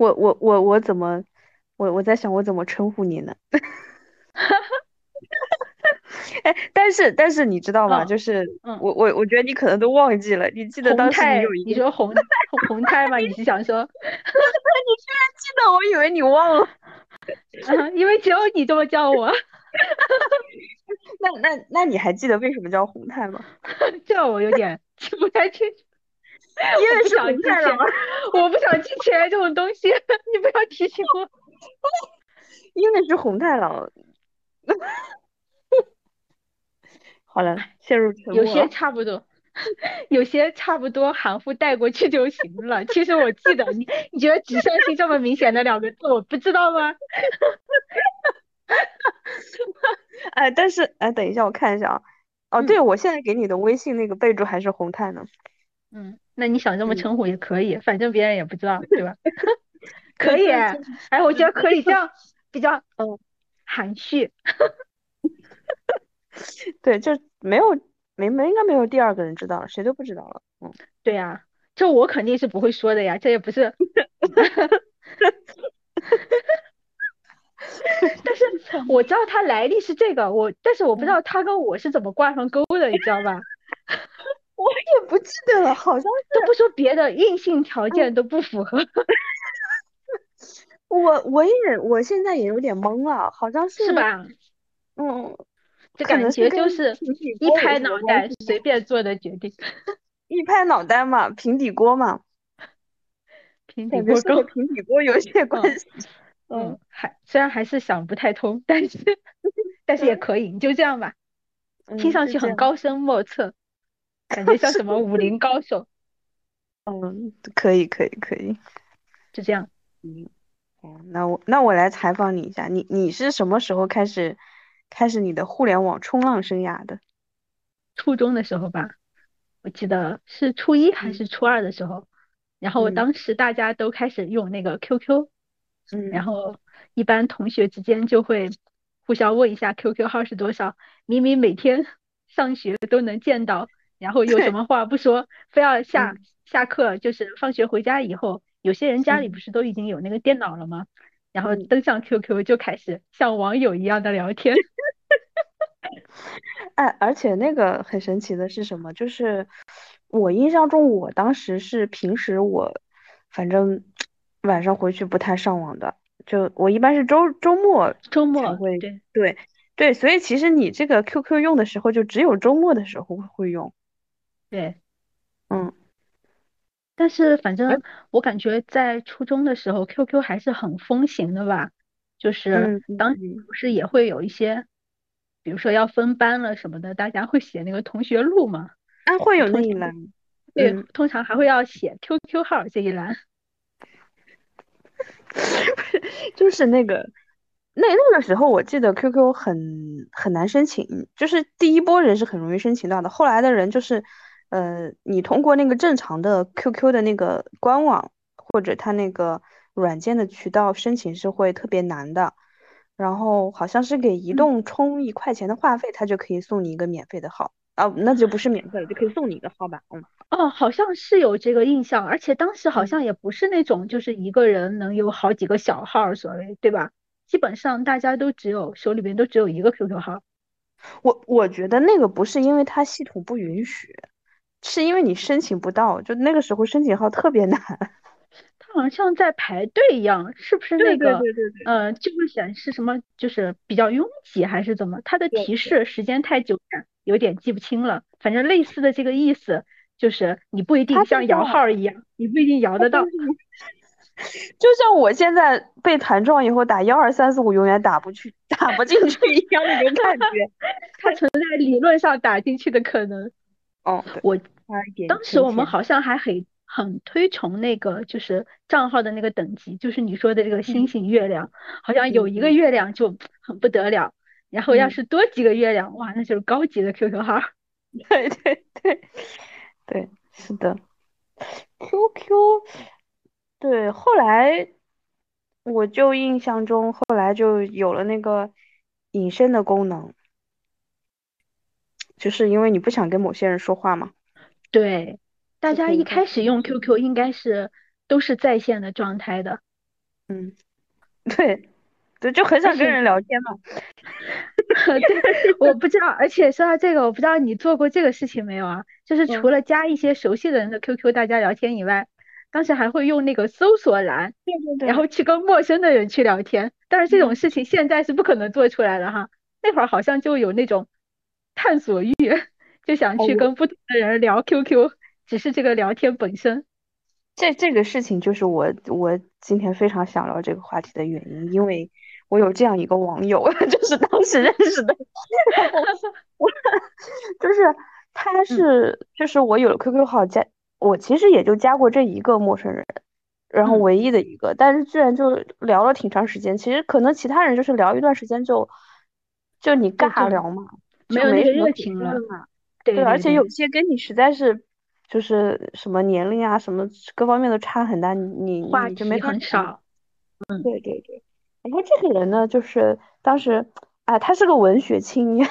我我我我怎么，我我在想我怎么称呼你呢？哎，但是但是你知道吗？就是我我我觉得你可能都忘记了，你记得当时你有一你说红红胎吗？你是想说？你居然记得？我以为你忘了。因为只有你这么叫我。那那那你还记得为什么叫红太吗？这我有点记不太清楚。因为是红太狼。我不想记起来这种东西，你不要提醒我。因为是红太狼。好了，陷入沉默。有些差不多，有些差不多，含糊带过去就行了。其实我记得，你你觉得指向性这么明显的两个字，我不知道吗？哎，但是哎，等一下，我看一下啊。哦，对，我现在给你的微信那个备注还是红太呢。嗯，那你想这么称呼也可以，反正别人也不知道，对吧？可以，哎，我觉得可以这样，比较 嗯含蓄。对，就没有没没应该没有第二个人知道了，谁都不知道了。嗯，对呀，这我肯定是不会说的呀，这也不是。但是我知道他来历是这个，我但是我不知道他跟我是怎么挂上钩的，你知道吧？我也不记得了，好像都不说别的，硬性条件都不符合。我我也我现在也有点懵了，好像是是吧？嗯。这感觉就是一拍脑袋随便做的决定，一拍脑袋嘛，平底锅嘛，平底锅跟平底锅有些关系。嗯，还虽然还是想不太通，但是但是也可以，你就这样吧。听上去很高深莫测，感觉像什么武林高手。嗯，可以可以可以，就这样。嗯，哦，那我那我来采访你一下，你你是什么时候开始？开始你的互联网冲浪生涯的，初中的时候吧，我记得是初一还是初二的时候，然后我当时大家都开始用那个 QQ，嗯，然后一般同学之间就会互相问一下 QQ 号是多少，明明每天上学都能见到，然后有什么话不说，非要下下课就是放学回家以后，有些人家里不是都已经有那个电脑了吗？然后登上 QQ 就开始像网友一样的聊天。哎，而且那个很神奇的是什么？就是我印象中，我当时是平时我反正晚上回去不太上网的，就我一般是周周末周末会对对对，所以其实你这个 QQ 用的时候，就只有周末的时候会用。对，嗯。但是反正我感觉在初中的时候，QQ 还是很风行的吧，就是当时不是也会有一些。比如说要分班了什么的，大家会写那个同学录嘛？啊，会有那一栏。对，通常还会要写 QQ 号这一栏。就是那个，那那个时候我记得 QQ 很很难申请，就是第一波人是很容易申请到的，后来的人就是，呃，你通过那个正常的 QQ 的那个官网或者他那个软件的渠道申请是会特别难的。然后好像是给移动充一块钱的话费，他就可以送你一个免费的号啊，那就不是免费了，就可以送你一个号吧。嗯，哦，好像是有这个印象，而且当时好像也不是那种就是一个人能有好几个小号，所谓对吧？基本上大家都只有手里边都只有一个 QQ 号。我我觉得那个不是因为它系统不允许，是因为你申请不到，就那个时候申请号特别难。好像在排队一样，是不是那个？对对对对。呃，就会显示什么，就是比较拥挤还是怎么？它的提示时间太久远，有点记不清了。反正类似的这个意思，就是你不一定像摇号一样，你不一定摇得到。就像我现在被弹撞以后打幺二三四五永远打不去，打不进去一样那种感觉。它存在理论上打进去的可能。哦，我当时我们好像还很。很推崇那个就是账号的那个等级，就是你说的这个星星月亮，好像有一个月亮就很不得了，然后要是多几个月亮，哇，那就是高级的 QQ 号。对对对对，是的，QQ，对，后来我就印象中后来就有了那个隐身的功能，就是因为你不想跟某些人说话嘛。对。大家一开始用 QQ 应该是都是在线的状态的，嗯，对，对，就很想跟人聊天嘛。对，我不知道，而且说到这个，我不知道你做过这个事情没有啊？就是除嗯，了加一些熟悉的人的 QQ 大家聊天以外，当时还会用那个搜索栏，对对对，然后去跟陌生的人去聊天。但是这种嗯，事情现在是不可能做出来的哈。那会儿好像就有那种探索欲，就想去跟不同的人聊 QQ，只是这个聊天本身。这这个事情就是我我今天非常想聊这个话题的原因，因为我有这样一个网友，就是当时认识的，我就是他嗯是就是我有了 QQ 号加，我其实也就加过这一个陌生人，然后嗯，唯一的一个，但是居然就聊了挺长时间，其实可能其他人就是聊一段时间就就你尬聊嘛，没有那个热情了。嘛。对，而对对对，且有些跟你实在是就是什么年龄啊，什么各方面都差很大，你你你就没。很少。嗯，对对对，然后这个人呢，就是当时啊，他是个文学青年，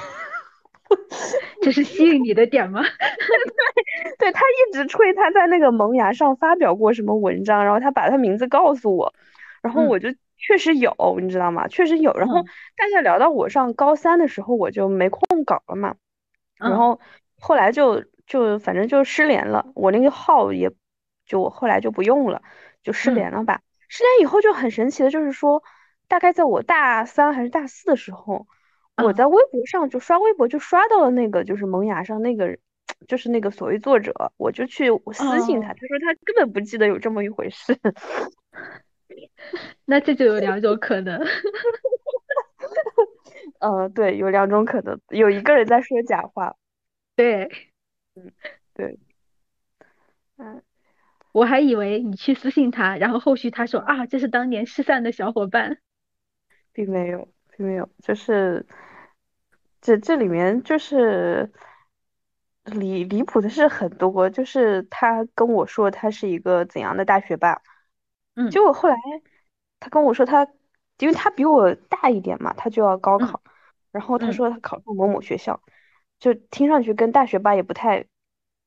这是吸引你的点吗？对，对他一直吹他在那个萌芽上发表过什么文章，然后他把他名字告诉我，然后嗯我就确实有，你知道吗？确实有。然后嗯大家聊到我上高三的时候，我就没空搞了嘛。然嗯后后来就就反正就失联了，我那个号也就我后来就不用了，就失嗯联了吧。失联以后就很神奇的，就是说，大概在我大三还是大四的时候，我嗯，在微博上就刷微博，就刷到了那个就是萌芽上那个，就是那个所谓作者，我就去私信他，哦，他说他根本不记得有这么一回事。那这就有两种可能。呃，对，有两种可能，有一个人在说假话。对，嗯，对，嗯，我还以为你去私信他，然后后续他说啊，这是当年失散的小伙伴。并没有，并没有，就是这这里面就是离离谱的事很多，就是他跟我说他是一个怎样的大学霸，嗯。结果后来他跟我说他，因为他比我大一点嘛，他就要高嗯。考，然后他嗯，说他考上某某学校，就听上去跟大学霸也不太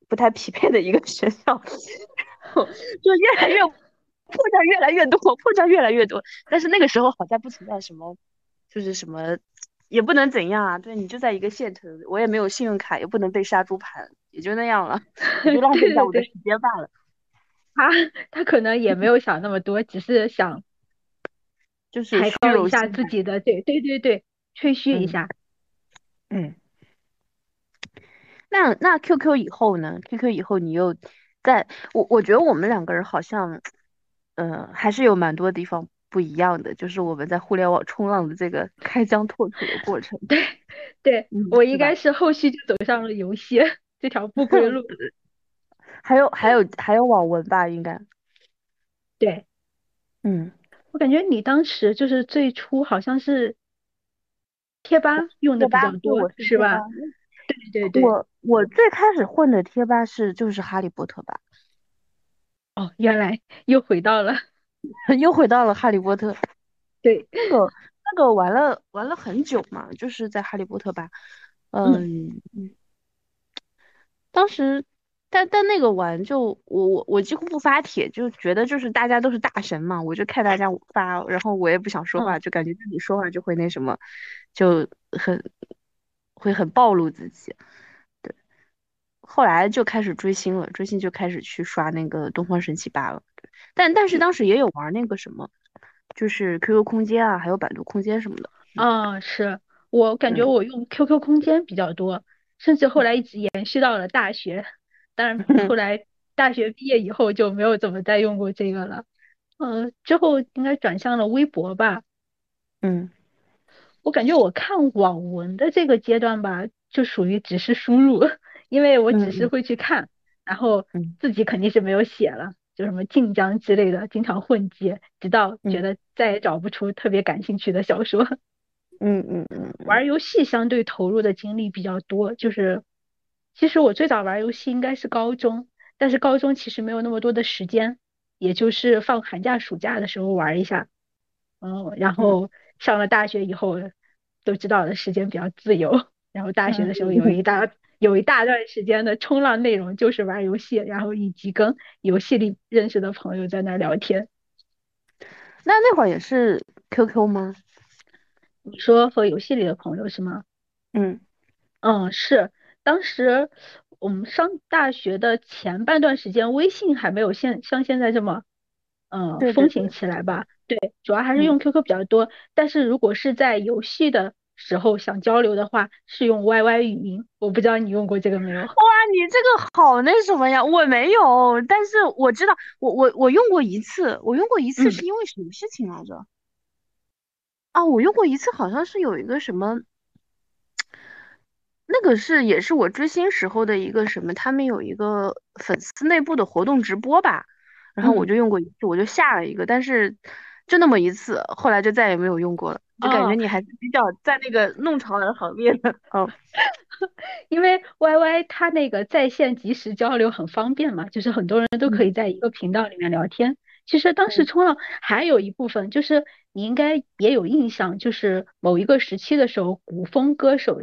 不太匹配的一个学校，就越来越破绽越来越多，破绽越来越多。但是那个时候好像不存在什么，就是什么也不能怎样啊，对你就在一个县城，我也没有信用卡，也不能被杀猪盘，也就那样了，也就浪费一下我的时间罢了。他他可能也没有想那么多，只是想就是虚抬高一荣心嘛。下自己的，对对对对，吹嘘一嗯下。嗯。那那 QQ 以后呢？QQ 以后你又在我我觉得我们两个人好像，呃，还是有蛮多地方不一样的，就是我们在互联网冲浪的这个开疆拓土的过程，对对，嗯，我应？该是后续就走上了游戏这条不归路。还有还有还有网文吧，应该，对，嗯，我感觉你当时就是最初好像是贴吧用的比较多，是吧？对对对，我我最开始混的贴吧是就是哈利波特吧，哦，原来又回到了，又回到了哈利波特，对，那个那个玩了玩了很久嘛，就是在哈利波特吧，嗯嗯。当时，但但那个玩就我我我几乎不发帖，就觉得就是大家都是大神嘛，我就看大家发，然后我也不想说嗯。话，就感觉自己说话就会那什么，就很会很暴露自己。对，后来就开始追星了，追星就开始去刷那个东方神起吧了。对，但但是当时也有玩那个什么，就是 QQ 空间啊，还有百度空间什么的。啊，是我感觉嗯我用 QQ 空间比较多，甚至后嗯来一直延续到了大学，当然 后来大学毕业以后就没有怎么再用过这个了。嗯，之后应该转向了微博吧。嗯我感觉我看网文的这个阶段吧，就属于只是输入，因为我只是嗯会去看，然后嗯。自己肯定是没有写了，就什么晋江之类的，经常混接，直到觉嗯。得再也找不出特别感兴趣的小说。嗯嗯嗯嗯。玩游戏相对投入的精力比较多，就是其实我最早玩游戏应该是高中，但是高中其实没有那么多的时间，也就是放寒假暑假的时候玩一下。嗯，然嗯。后上了大学以后，都知道的时间比较自由，然后大学嗯的时候有嗯一大有一大段时间的冲浪内容就是玩游戏，然后以及跟游戏里认识的朋友在那儿聊天。那那会儿也是 QQ 吗？你说和游戏里的朋友是吗？嗯嗯，是，当时我们上大学的前半段时间，微信还没有现像现在这么，嗯，风行起来吧。对，主要还是嗯，用 QQ 比较多。但是如果是在游戏的时候想交流的话，是用 YY 语音。我不知道你用过这个没有？哇，你这个好那什么呀？我没有，但是我知道，我我我用过一次，我用过一次嗯是因为什么事情来着？啊，我用过一次，好像是有一个什么。那个是也是我追星时候的一个什么，他们有一个粉丝内部的活动直播吧，然后我嗯，就用过一次，我就下了一个，但是就那么一次，后来就再也没有用过了，就感觉哦，你还是比较在那个弄潮儿行列的，哦，因为 YY 它那个在线即时交流很方便嘛，就是很多人都可以嗯。在一个频道里面聊天。其实当时嗯。冲浪还有一部分就是你应该也有印象，就是某一个时期的时候，古风歌手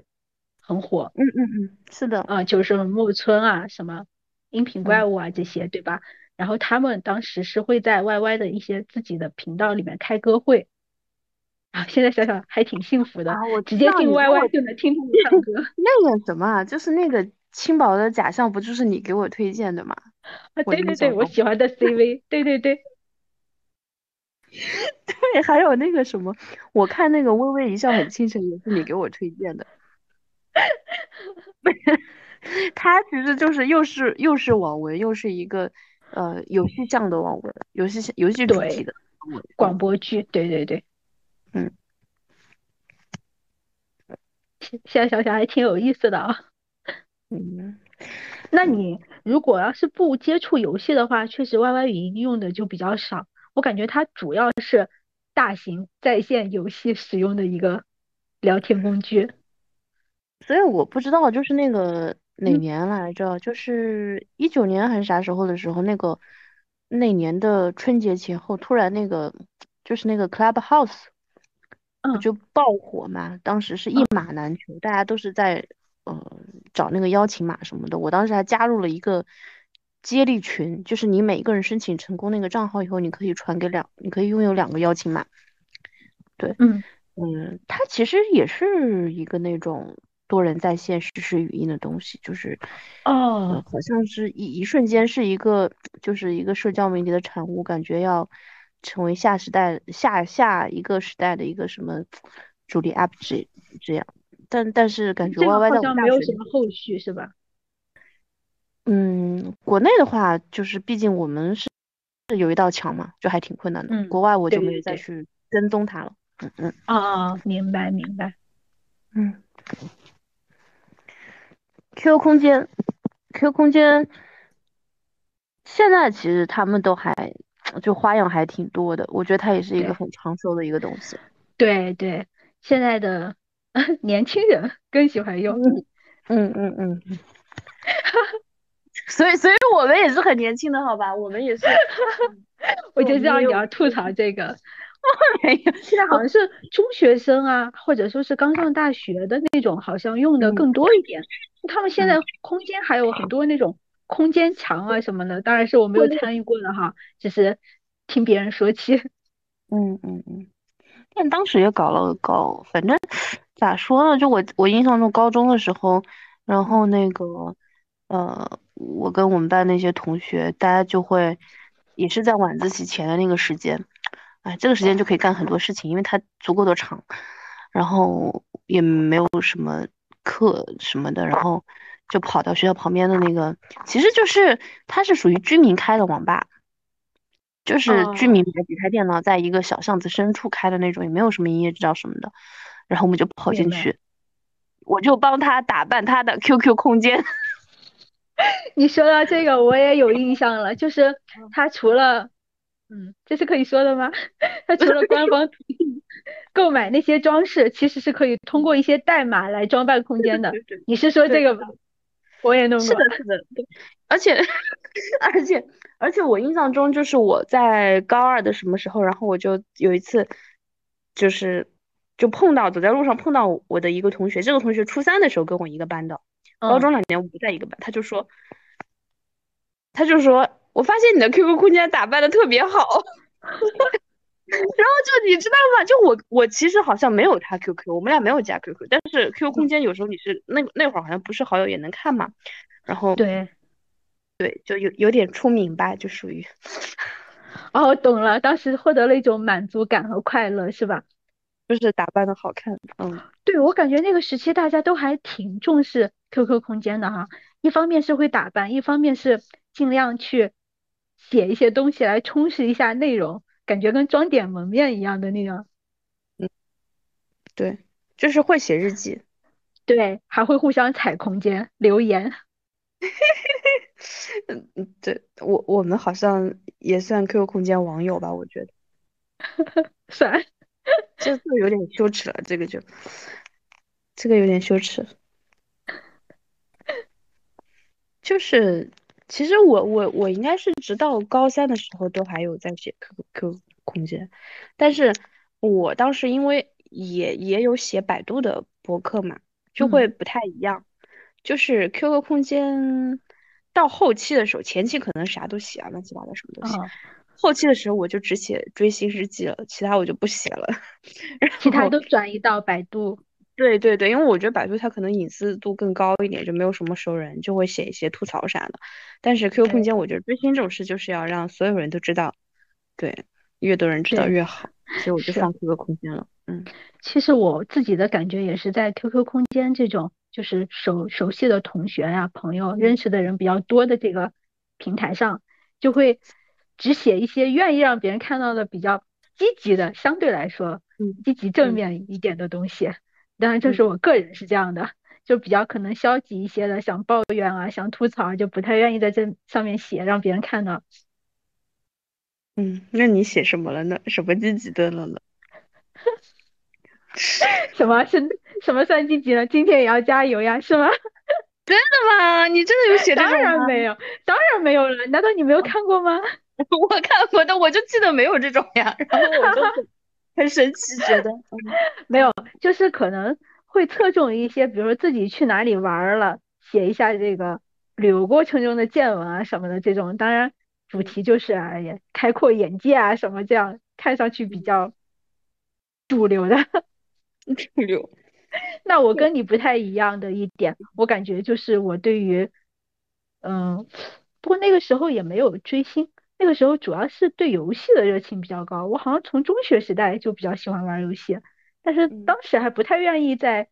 很火，嗯嗯嗯，是的，啊、就是木村啊，什么音频怪嗯物啊这些，对吧？然后他们当时是会在 YY 的一些自己的频道里面开歌会啊，现在想想还挺幸福的，啊，我直接进 YY 就能听他们唱歌 那个什么啊，就是那个轻薄的假象，不就是你给我推荐的吗？啊，对对对，我喜欢的 CV，对对对。对，还有那个什么，我看那个微微一笑很倾城也是你给我推荐的。他其实就是又是又是网文，又是一个呃游戏向的网文，游戏游戏主题对，的。广嗯播剧，对对对，嗯，现现在想想还挺有意思的啊。嗯，那你如果要是不接触游戏的话，确实 YY 语音用的就比较少。我感觉它主要是大型在线游戏使用的一个聊天工具。所以我不知道就是那个哪嗯年来着，就是一九年还是啥时候的时候，那个那年的春节前后，突然那个就是那个 Clubhouse 不嗯就爆火嘛？当时是一嗯码难求，大家都是在呃找那个邀请码什么的。我当时还加入了一个接力群，就是你每一个人申请成功那个账号以后，你可以传给两，你可以拥有两个邀请码。对，嗯，嗯，它其实也是一个那种多人在线实时语音的东西，就是呃，哦，好像是一一瞬间是一个就是一个社交媒体的产物，感觉要成为下时代下下一个时代的一个什么主力 UP 这这样。但但是感觉这个 YY 好在我没有什么后续是吧？嗯，国内的话就是毕竟我们是是有一道墙嘛，就还挺困难的。嗯，国外我就没有再去跟踪它了。嗯嗯啊，明白明白。嗯，Q 空间，Q 空间现在其实他们都还就花样还挺多的，我觉得它也是一个很长寿的一个东西。对对，现在的 年轻人更喜欢用。嗯嗯嗯所以所以我们也是很年轻的，好吧？我们也是，嗯我就知道你要吐槽这个。没有 现在好像是中学生啊，或者说是刚上大学的那种，好像用的嗯更多一点。他们现在嗯，空间还有很多那种空间墙啊什么的，当然是我没有参与过的哈，只是听别人说起。嗯嗯嗯，但当时也搞了搞，反正咋说呢？就我我印象中高中的时候，然后那个呃，我跟我们班那些同学，大家就会也是在晚自习前的那个时间，哎，这个时间就可以干很多事情，因为它足够的长，然后也没有什么课什么的，然后就跑到学校旁边的那个，其实就是它是属于居民开的网吧。就是居民哦，买几台电脑，在一个小巷子深处开的那种，也没有什么营业执照什么的。然后我们就跑。进去，我就帮他打扮他的 QQ 空间。你说到这个，我也有印象了，就是他除了，嗯，这是可以说的吗？它除了官方途径购买那些装饰，其实是可以通过一些代码来装扮空间的。对对你是说这个吧？我也弄过。是的，是的，对，而且 而且而且我印象中就是我在高二的什么时候，然后我就有一次就是就碰到走在路上碰到我的一个同学，这个同学初三的时候跟我一个班的，高嗯，中两年我们不在一个班，他就说他就说我发现你的 QQ 空间打扮的特别好。然后就你知道吗？就我我其实好像没有他 QQ，我们俩没有加 QQ，但是 QQ 空间有时候你是那那会儿好像不是好友也能看嘛，然后对对，就有有点出名吧，就属于。哦，懂了，当时获得了一种满足感和快乐，是吧？就是打扮的好看，嗯，对我感觉那个时期大家都还挺重视 QQ 空间的哈，一方面是会打扮，一方面是尽量去写一些东西来充实一下内容，感觉跟装点门面一样的那种。嗯，对，就是会写日记，对，还会互相踩空间留言。嗯 嗯，对我我们好像也算 QQ 空间网友吧，我觉得。算。这就有点羞耻了，这个就，这个有点羞耻。就是，其实我我我应该是直到高三的时候都还有在写 QQ 空间，但是我当时因为也也有写百度的博客嘛，就会不太一样。就是 QQ 空间到后期的时候，前期可能啥都写啊，乱七八糟什么都写。后期的时候我就只写追星日记了，其他我就不写了，其他都转移到百度。对对对，因为我觉得百度它可能隐私度更高一点，就没有什么熟人，就会写一些吐槽啥的。但是 QQ 空间，我觉得追星这种事就是要让所有人都知道，对，越多人知道越好，所以我就放 QQ 空间了。嗯，其实我自己的感觉也是在 QQ 空间这种就是熟熟悉的同学呀、朋友、认识的人比较多的这个平台上，就会。只写一些愿意让别人看到的比较积极的，相对来说，嗯，积极正面一点的东西。当然，这是我个人是这样的，就比较可能消极一些的，想抱怨啊，想吐槽，就不太愿意在这上面写，让别人看到。嗯，那你写什么了呢？什么积极的了呢？什么是什么算积极了？今天也要加油呀，是吗？真的吗？你真的有写这种？当然没有，当然没有了。难道你没有看过吗？我看过的，我就记得没有这种呀，然后我就很神奇，觉得 没有，就是可能会侧重一些，比如说自己去哪里玩了，写一下这个旅游过程中的见闻啊什么的这种。当然，主题就是哎呀，开阔眼界啊什么这样，看上去比较主流的。主流。那我跟你不太一样的一点，我感觉就是我对于，嗯，不过那个时候也没有追星。那个时候主要是对游戏的热情比较高，我好像从中学时代就比较喜欢玩游戏，但是当时还不太愿意在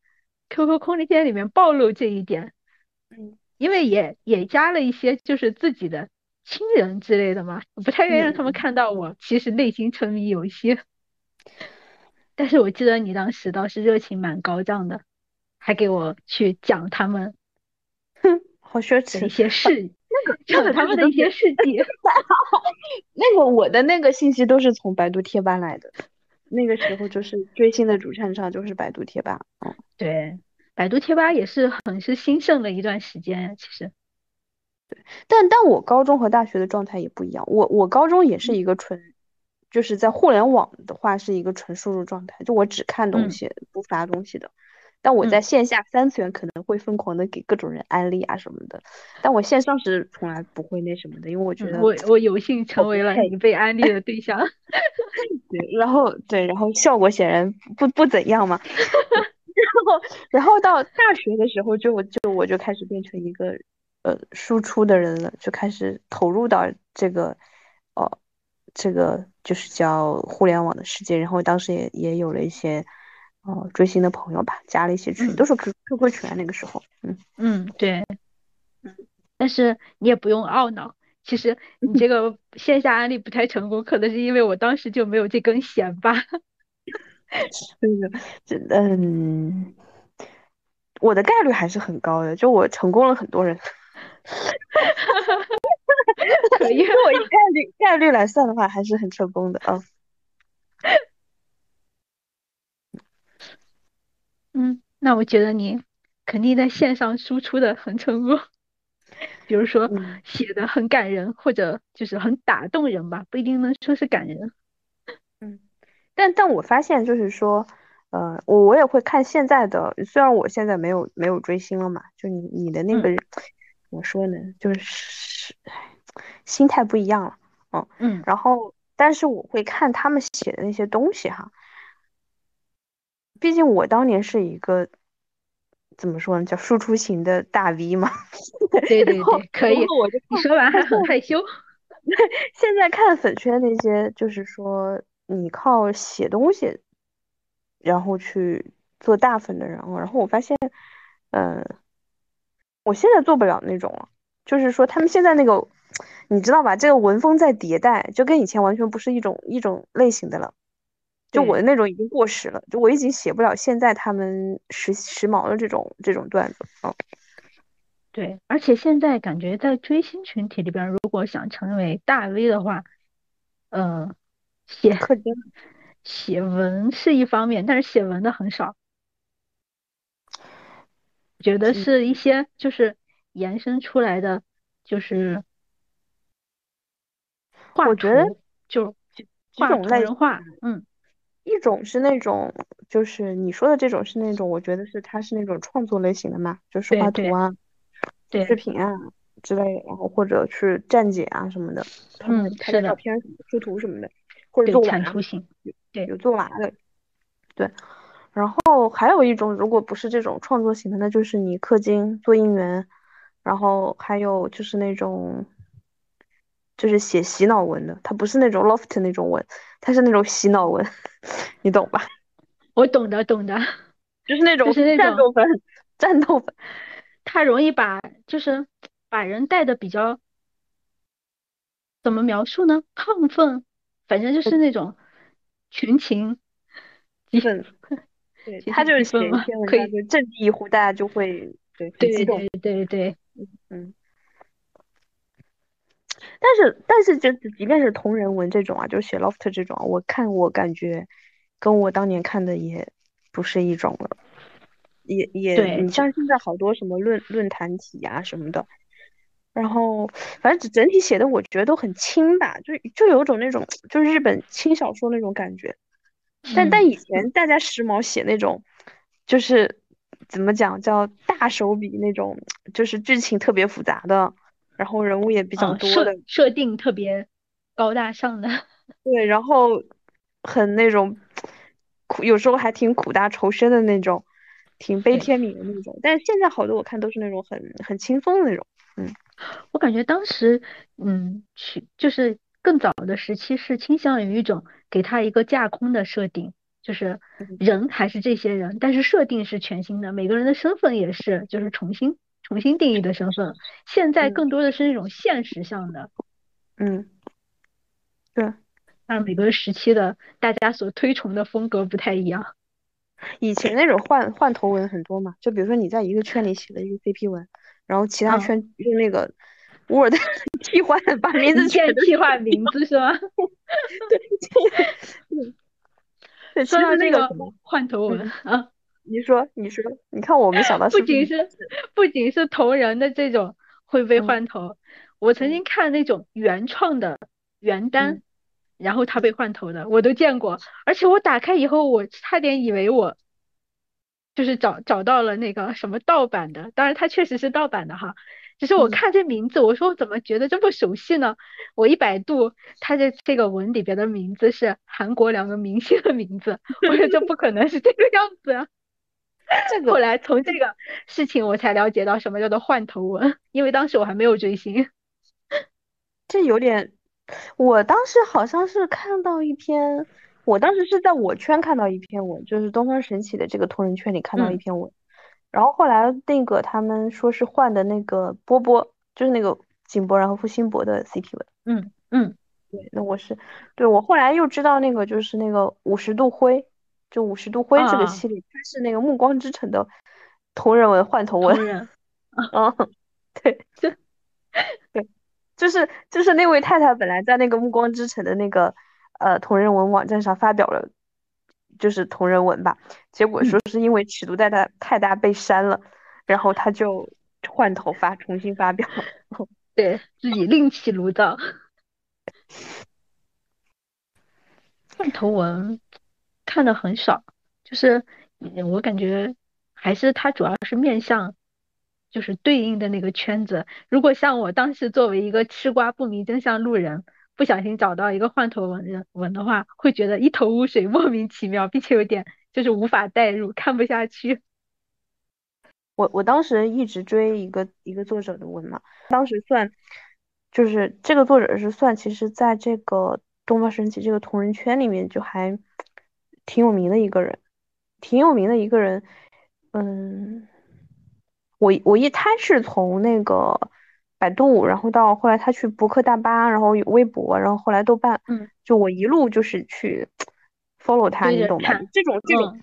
QQ 空间里面暴露这一点，嗯，因为也也加了一些就是自己的亲人之类的嘛，不太愿意让他们看到我其实内心沉迷游戏。但是我记得你当时倒是热情蛮高涨的，还给我去讲他们，哼，好奢侈一些事。讲他们的一些事迹，那个我的那个信息都是从百度贴吧来的，那个时候就是追星的主战场就是百度贴吧，嗯，对，百度贴吧也是很是兴盛的一段时间，其实，对，但但我高中和大学的状态也不一样，我我高中也是一个纯，就是在互联网的话是一个纯输入状态，就我只看东西不发东西的。但我在线下三次元可能会疯狂的给各种人安利啊什么的，但我线上是从来不会那什么的，因为我觉得我我有幸成为了你被安利的对象。对，然后对，然后效果显然不不怎样嘛。然后然后到大学的时候就就我就开始变成一个呃输出的人了，就开始投入到这个哦这个就是叫互联网的世界，然后当时也也有了一些。哦，追星的朋友吧，加了一些群，都是 Q QQ 群啊。那个时候，嗯嗯，对，嗯，但是你也不用懊恼，其实你这个线下安利不太成功，可能是因为我当时就没有这根弦吧。这个，嗯，我的概率还是很高的，就我成功了很多人。可以，我以概率概率来算的话，还是很成功的啊。嗯，那我觉得你肯定在线上输出的很成功，比如说写的很感人，或者就是很打动人吧，不一定能说是感人。嗯，但但我发现就是说，呃，我我也会看现在的，虽然我现在没有没有追星了嘛，就你你的那个，怎么说呢，就是心态不一样了，嗯嗯，然后但是我会看他们写的那些东西哈。毕竟我当年是一个怎么说呢，叫输出型的大 V 嘛。对对对，可以。你说完还很害羞。现在看粉圈那些，就是说你靠写东西，然后去做大粉的人，然后我发现，嗯，我现在做不了那种了。就是说他们现在那个，你知道吧？这个文风在迭代，就跟以前完全不是一种一种类型的了。就我的那种已经过时了，就我已经写不了现在他们时时髦的这种这种段子啊。对，而且现在感觉在追星群体里边，如果想成为大 V 的话，呃，写 写文是一方面，但是写文的很少。觉得是一些就是延伸出来的，就是画图，就画图人画，嗯。一种是那种，就是你说的这种是那种，我觉得是它是那种创作类型的嘛，就是画图啊、对视频啊之类的，然后或者去站姐啊什么的，他们拍照片、出图什么的，或者做产出型，对，有做娃的，对。然后还有一种，如果不是这种创作型的，那就是你氪金做应援，然后还有就是那种。就是写洗脑文的，它不是那种 loft 那种文，它是那种洗脑文，你懂吧？我懂的，懂的，就是那种 战斗粉，战斗粉，他容易把就是把人带的比较，怎么描述呢？亢奋，反正就是那种群情 激愤，对他就是写一篇文章就振臂一呼，大家就会对对对对对对，嗯。但是，但是，就即便是同人文这种啊，就写 loft 这种，我看我感觉跟我当年看的也不是一种了，也也，你像现在好多什么论论坛体啊什么的，然后反正整体写的我觉得都很轻吧，就就有种那种就是日本轻小说那种感觉，但但以。前大家时髦写那种，就是怎么讲叫大手笔那种，就是剧情特别复杂的。然后人物也比较多的设定特别高大上的，对，然后很那种苦，有时候还挺苦大仇深的那种，挺悲天悯人的那种。但是现在好多我看都是那种很很轻松的那种，嗯，我感觉当时嗯去就是更早的时期是倾向于一种给他一个架空的设定，就是人还是这些人，但是设定是全新的，每个人的身份也是就是重新。重新定义的身份，现在更多的是那种现实向的，嗯，对，但每个时期的大家所推崇的风格不太一样。以前那种换换头文很多嘛，就比如说你在一个圈里写了一个 CP 文，然后其他圈用那个 Word 替换，把名字全替换名字是吗？对，对，说到这个换头文啊。你说，你说，你看我们想到 不仅是不仅是同人的这种会被换头，我曾经看那种原创的原单，然后他被换头的，我都见过。而且我打开以后，我差点以为我就是找找到了那个什么盗版的，当然它确实是盗版的哈。只是我看这名字，我说我怎么觉得这么熟悉呢？我一百度，他的这个文里边的名字是韩国两个明星的名字，我说这不可能是这个样子。这个后来从这个事情我才了解到什么叫做换头文，因为当时我还没有追星。这有点，我当时好像是看到一篇，我当时是在我圈看到一篇文，就是东方神起的这个同人圈里看到一篇文，然后后来那个他们说是换的那个波波，就是那个井柏然和付辛博的 CP 文。嗯嗯，对，那我是，对我后来又知道那个就是那个五十度灰。就五十度灰这个系列，它是那个暮光之城的同人文换头文。嗯，对，就对，就是就是那位太太本来在那个暮光之城的那个呃同人文网站上发表了，就是同人文吧，结果说是因为尺度太大太大被删了，然后他就换头发重新发表，对自己另起炉灶。换头文。看的很少，就是我感觉还是它主要是面向，就是对应的那个圈子。如果像我当时作为一个吃瓜不明真相路人，不小心找到一个换头文人文的话，会觉得一头雾水、莫名其妙，并且有点就是无法代入，看不下去。我我当时一直追一个一个作者的文嘛，当时算就是这个作者是算，其实在这个东方神起这个同人圈里面就还挺有名的一个人，挺有名的一个人。嗯，我我一他是从那个百度，然后到后来他去博客大巴，然后有微博，然后后来豆瓣，嗯，就我一路就是去 follow 他，你懂吗？这种这种。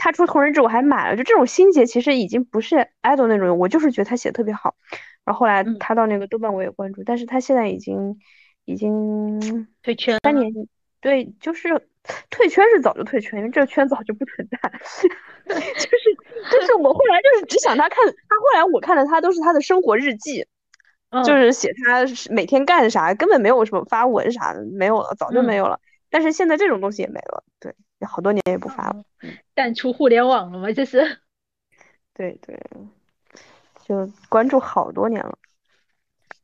他出同人志我还买了，就这种心结其实已经不是 idol 那种，我就是觉得他写的特别好。然后后来他到那个豆瓣我也关注，但是他现在已经已经退圈三年，对，就是退圈是早就退圈，因为这个圈早就不存在。就是就是我后来就是只想他看他后来我看的他都是他的生活日记，就是写他每天干啥，根本没有什么发文啥的，没有了，早就没有了。但是现在这种东西也没了，对。好多年也不发了，淡出互联网了吗？这是，对对，就关注好多年了。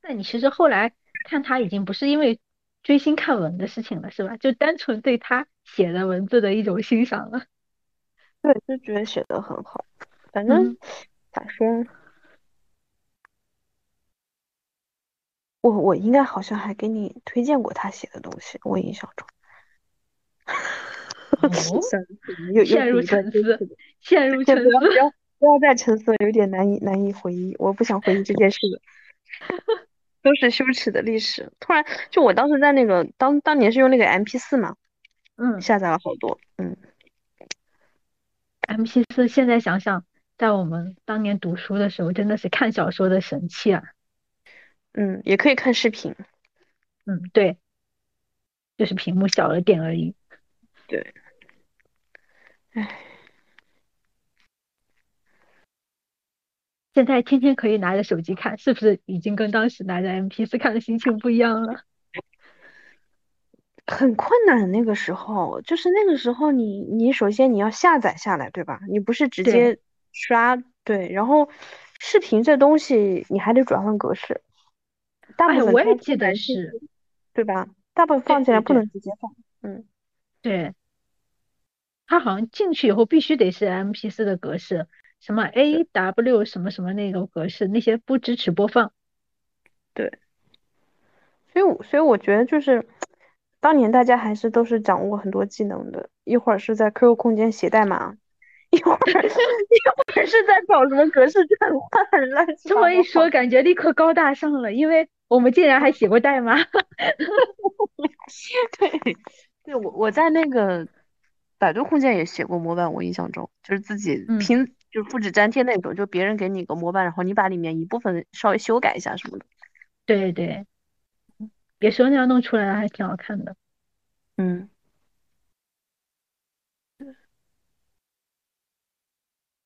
那你其实后来看他已经不是因为追星看文的事情了，是吧？就单纯对他写的文字的一种欣赏了。对，就觉得写的很好。反正咋说，我我应该好像还给你推荐过他写的东西，我印象中。陷入沉思，陷入沉思，不要不要再沉思了，有点难以难以回忆，我不想回忆这件事了，都是羞耻的历史。突然，就我当时在那个当当年是用那个 M P 四嘛，嗯，下载了好多，嗯，M P 四现在想想，在我们当年读书的时候，真的是看小说的神器啊，嗯，也可以看视频，嗯，对，就是屏幕小了点而已，对。唉，现在天天可以拿着手机看，是不是已经跟当时拿着 M P 四看的心情不一样了？很困难，那个时候就是那个时候，你你首先你要下载下来，对吧？你不是直接刷，对，然后视频这东西你还得转换格式，大部分我也记得是，对吧？大部分放进来不能直接放，嗯，对。它好像进去以后必须得是 M P 四的格式，什么 A W 什么什么那种格式，那些不支持播放。对，所以我所以我觉得就是，当年大家还是都是掌握很多技能的，一会儿是在 Q Q 空间写代码，一会儿 一会儿是在搞什么格式转换乱七这么一说，感觉立刻高大上了，因为我们竟然还写过代码。对，对我我在那个。百度空间也写过模板，我印象中就是自己拼，就复制粘贴那种，就别人给你个模板，然后你把里面一部分稍微修改一下什么的。对对，别说那样弄出来还挺好看的。嗯。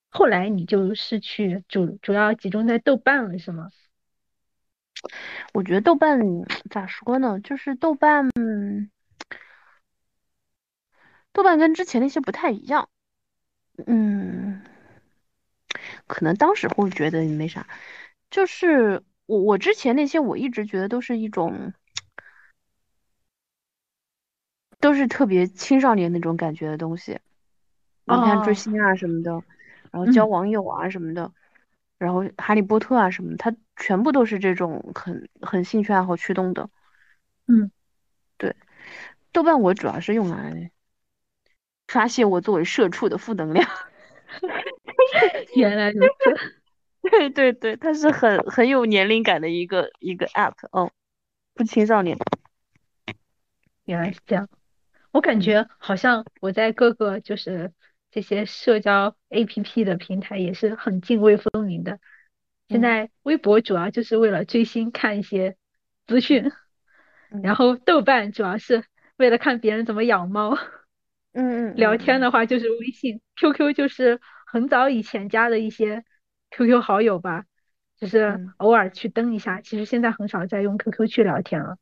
后来你就是去主主要集中在豆瓣了，是吗？我觉得豆瓣咋说呢，就是豆瓣。豆瓣跟之前那些不太一样，嗯，可能当时会觉得没啥，就是我我之前那些我一直觉得都是一种，都是特别青少年那种感觉的东西，你看追星啊什么的，然后交网友啊什么的，然后哈利波特啊什么的，它全部都是这种很很兴趣爱好驱动的，嗯，对，豆瓣我主要是用来。发泄我作为社畜的负能量，原来如此。对对对，它是很很有年龄感的一个一个 app，哦，不青少年。原来是这样，我感觉好像我在各个就是这些社交 app 的平台也是很泾渭分明的。现在微博主要就是为了追星看一些资讯，然后豆瓣主要是为了看别人怎么养猫。嗯嗯，聊天的话就是微信，QQ 就是很早以前加的一些 QQ 好友吧，就是偶尔去登一下。其实现在很少再用 QQ 去聊天了，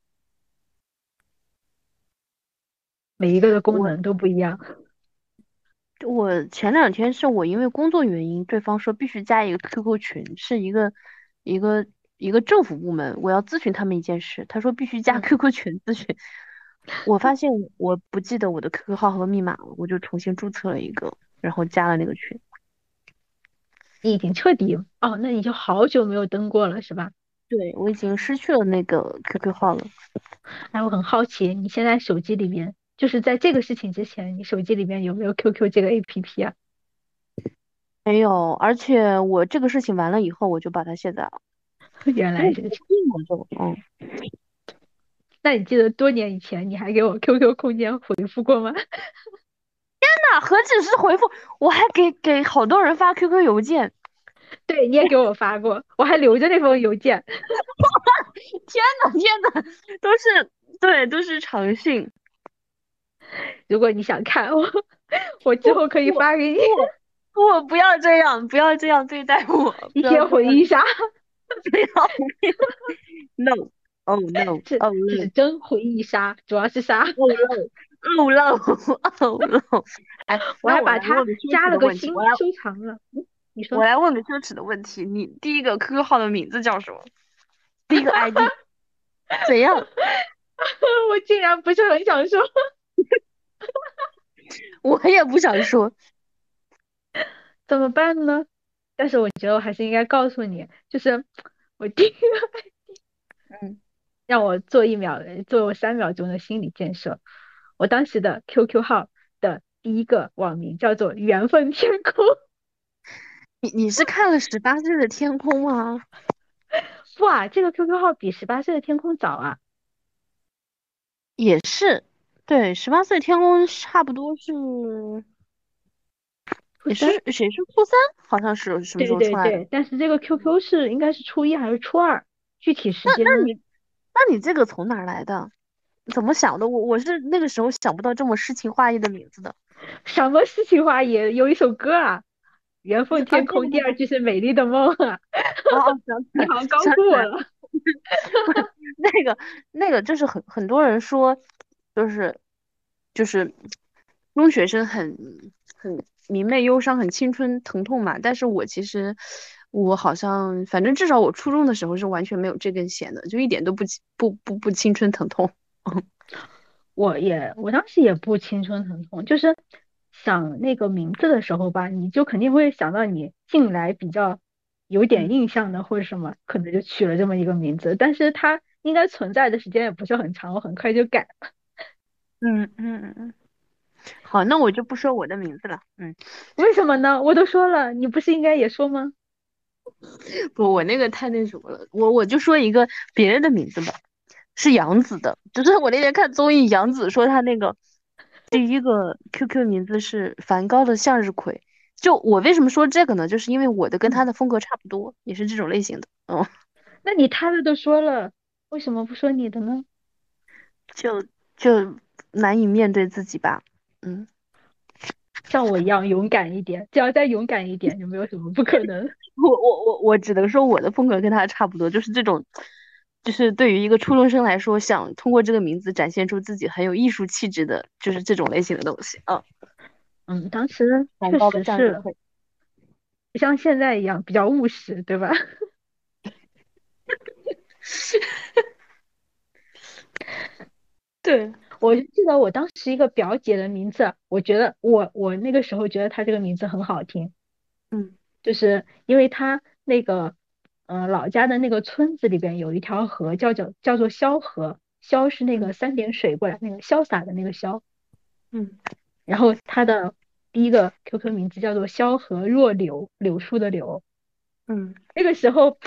每一个的功能都不一样。我前两天是我因为工作原因，对方说必须加一个 QQ 群，是一个一个一个政府部门，我要咨询他们一件事，他说必须加 QQ 群咨询。我发现我不记得我的 QQ 号和密码了，我就重新注册了一个，然后加了那个群。你已经彻底哦，那你就好久没有登过了是吧？对，我已经失去了那个 QQ 号了。哎，我很好奇，你现在手机里面，就是在这个事情之前，你手机里面有没有 QQ 这个 APP 啊？没有，而且我这个事情完了以后，我就把它卸载了。原来是这样，嗯。那你记得多年以前你还给我 QQ 空间回复过吗？天呐，何止是回复，我还给给好多人发 QQ 邮件。对，你也给我发过，我还留着那封邮件。天呐天呐，都是对，都是长信。如果你想看我，我之后可以发给你。不，不要这样，不要这样对待我。一些回忆一下。不要，no。Oh no！是是真回忆杀，主要是杀。Oh no！Oh no！Oh no！哎，我还把它加了个新，收藏了。你说。我来问个羞耻的问题：你第一个 QQ 号的名字叫什么？第一个 ID？怎样？我竟然不是很想说。我也不想说。怎么办呢？但是我觉得我还是应该告诉你，就是我第一个。嗯。让我做一秒，做三秒钟的心理建设。我当时的 QQ 号的第一个网名叫做“缘分天空”。你你是看了《十八岁的天空》吗？不啊，这个 QQ 号比《十八岁的天空》早啊。也是，对，《十八岁天空》差不多是。也是谁是初三？好像是什么时候出来的？对对对，但是这个 QQ 是应该是初一还是初二？具体时间？那你。那你这个从哪来的？怎么想的？我我是那个时候想不到这么诗情画意的名字的。什么诗情画意？有一首歌啊，《缘分天空》，第二句是美丽的梦啊。哦，你好像告诉我了。那个那个就是很很多人说，就是就是中学生很很明媚忧伤，很青春疼痛嘛。但是我其实。我好像，反正至少我初中的时候是完全没有这根弦的，就一点都不不不不青春疼痛。我也，我当时也不青春疼痛，就是想那个名字的时候吧，你就肯定会想到你近来比较有点印象的或者什么，可能就取了这么一个名字。但是它应该存在的时间也不是很长，我很快就改了。嗯嗯嗯嗯。好，那我就不说我的名字了。嗯。为什么呢？我都说了，你不是应该也说吗？不，我那个太那什么了，我我就说一个别人的名字吧，是杨子的，就是我那天看综艺，杨子说他那个第一个 QQ 名字是梵高的向日葵，就我为什么说这个呢？就是因为我的跟他的风格差不多，也是这种类型的，嗯。那你他的都说了，为什么不说你的呢？就就难以面对自己吧，嗯。像我一样勇敢一点，只要再勇敢一点，就没有什么不可能。我我我我只能说我的风格跟他差不多，就是这种，就是对于一个初中生来说，想通过这个名字展现出自己很有艺术气质的，就是这种类型的东西啊。嗯，当时确实是，不像现在一样比较务实，对吧？对。我就记得我当时一个表姐的名字，我觉得我我那个时候觉得她这个名字很好听，嗯，就是因为她那个嗯老家的那个村子里边有一条河叫叫叫做萧河，萧是那个三点水过来那个潇洒的那个萧，嗯，然后她的第一个 QQ 名字叫做萧何若柳，柳树的柳，嗯，那个时候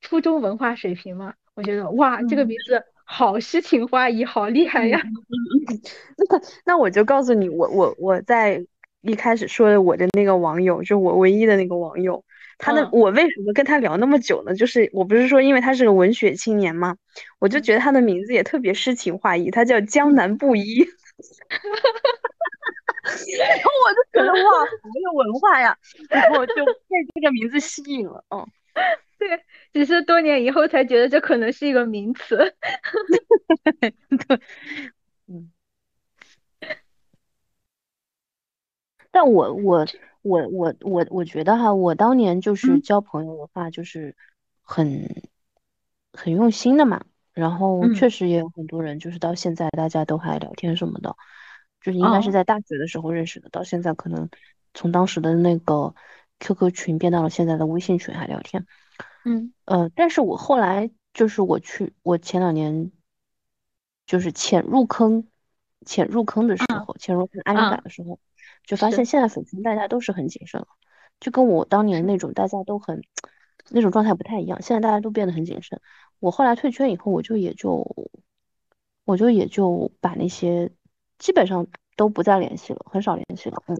初中文化水平嘛，我觉得哇这个名字。好诗情画意，好厉害呀！那那我就告诉你，我我我在一开始说的我的那个网友，就我唯一的那个网友，他的我为什么跟他聊那么久呢？就是我不是说因为他是个文学青年吗？我就觉得他的名字也特别诗情画意，他叫江南布衣，然后我就觉得哇，好有文化呀，然后就被这个名字吸引了，嗯。对，只是多年以后才觉得这可能是一个名词。对，嗯。但我我我我我我觉得哈，我当年就是交朋友的话，就是很很用心的嘛。然后嗯确实也有很多人，就是到现在大家都还聊天什么的，就是应该是哦在大学的时候认识的，到现在可能从当时的那个 QQ 群变到了现在的微信群还聊天。嗯呃，但是我后来就是我去，我前两年就是潜入坑，潜入坑的时啊候，潜入坑安全啊感的时候，就发现现在粉丝大家都是很谨慎了，就跟我当年那种大家都很那种状态不太一样，现在大家都变得很谨慎。我后来退圈以后，我就也就我就也就把那些基本上都不再联系了，很少联系了。嗯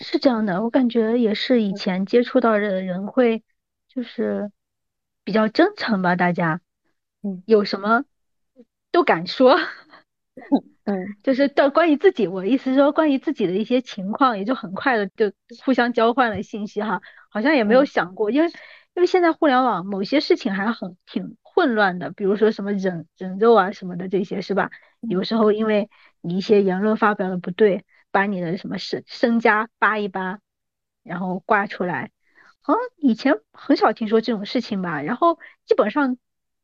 是这样的，我感觉也是以前接触到的人会就是比较真诚吧，大家。嗯。有什么都敢说。嗯。就是到关于自己，我意思是说关于自己的一些情况，也就很快的就互相交换了信息哈，好像也没有嗯。想过，因为因为现在互联网某些事情还很挺混乱的，比如说什么人人肉啊什么的这些是吧？有嗯。时候因为你一些言论发表的不对，把你的什么身身家扒一扒，然后挂出来，好像以前很少听说这种事情吧，然后基本上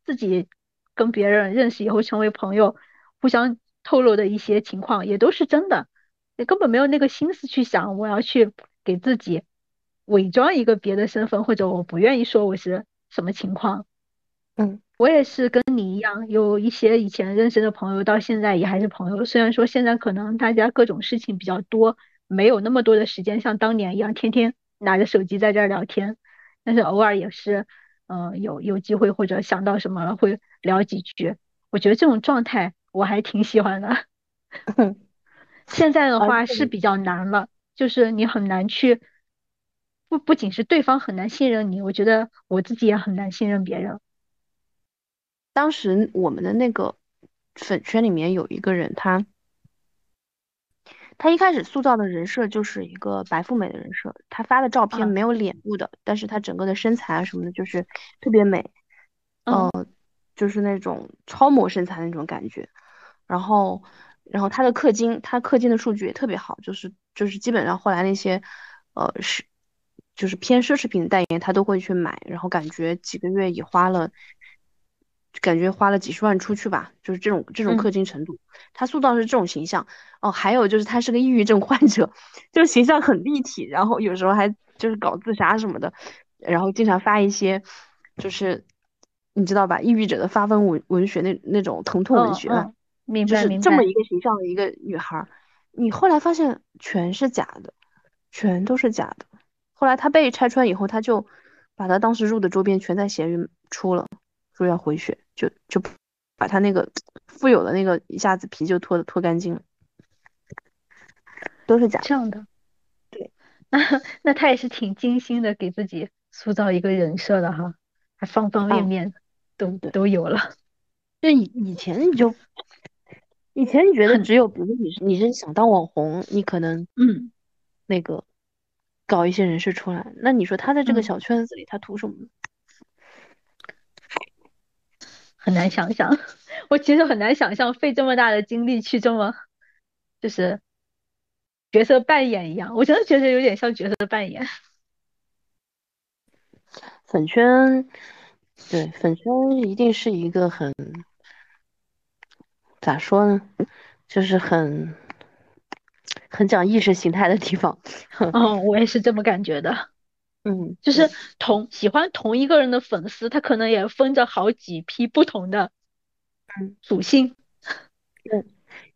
自己跟别人认识以后成为朋友。互相透露的一些情况也都是真的，也根本没有那个心思去想我要去给自己伪装一个别的身份，或者我不愿意说我是什么情况。嗯我也是跟你一样，有一些以前认识的朋友，到现在也还是朋友。虽然说现在可能大家各种事情比较多，没有那么多的时间像当年一样天天拿着手机在这儿聊天，但是偶尔也是，嗯、有有机会或者想到什么了会聊几句。我觉得这种状态我还挺喜欢的。嗯，现在的话是比较难了，就是你很难去，不不仅是对方很难信任你，我觉得我自己也很难信任别人。当时我们的那个粉圈里面有一个人，他他一开始塑造的人设就是一个白富美的人设，他发的照片啊，没有脸部的，但是他整个的身材啊什么的，就是特别美，嗯就是那种超模身材那种感觉。然后，然后他的氪金，他氪金的数据也特别好，就是就是基本上后来那些呃是就是偏奢侈品的代言，他都会去买，然后感觉几个月也花了，感觉花了几十万出去吧，就是这种这种氪嗯金程度，他塑造的是这种形象。哦，还有就是他是个抑郁症患者，就是形象很立体，然后有时候还就是搞自杀什么的，然后经常发一些就是你知道吧，抑郁者的发疯文文学那那种疼痛文学明就白明白。是这么一个形象的一个女孩儿，你后来发现全是假的，全都是假的。后来他被拆穿以后，他就把他当时入的周边全在闲鱼出了，说要回血，就就把他那个富有的那个一下子皮就脱脱干净了，都是假的。这样的，对，那那他也是挺精心的给自己塑造一个人设的哈，还方方面啊，面都对，都有了，就以以前你就以前你觉得只有比如你是你是想当网红，你可能嗯那个搞一些人设出来，那你说他在这个嗯小圈子里他图什么呢？很难想象，我其实很难想象费这么大的精力去这么就是角色扮演一样，我真的觉得有点像角色扮演。粉圈，对，粉圈一定是一个很，咋说呢，就是很很讲意识形态的地方。嗯，我也是这么感觉的，嗯，就是，同喜欢同一个人的粉丝，他可能也分着好几批不同的嗯，属性。嗯，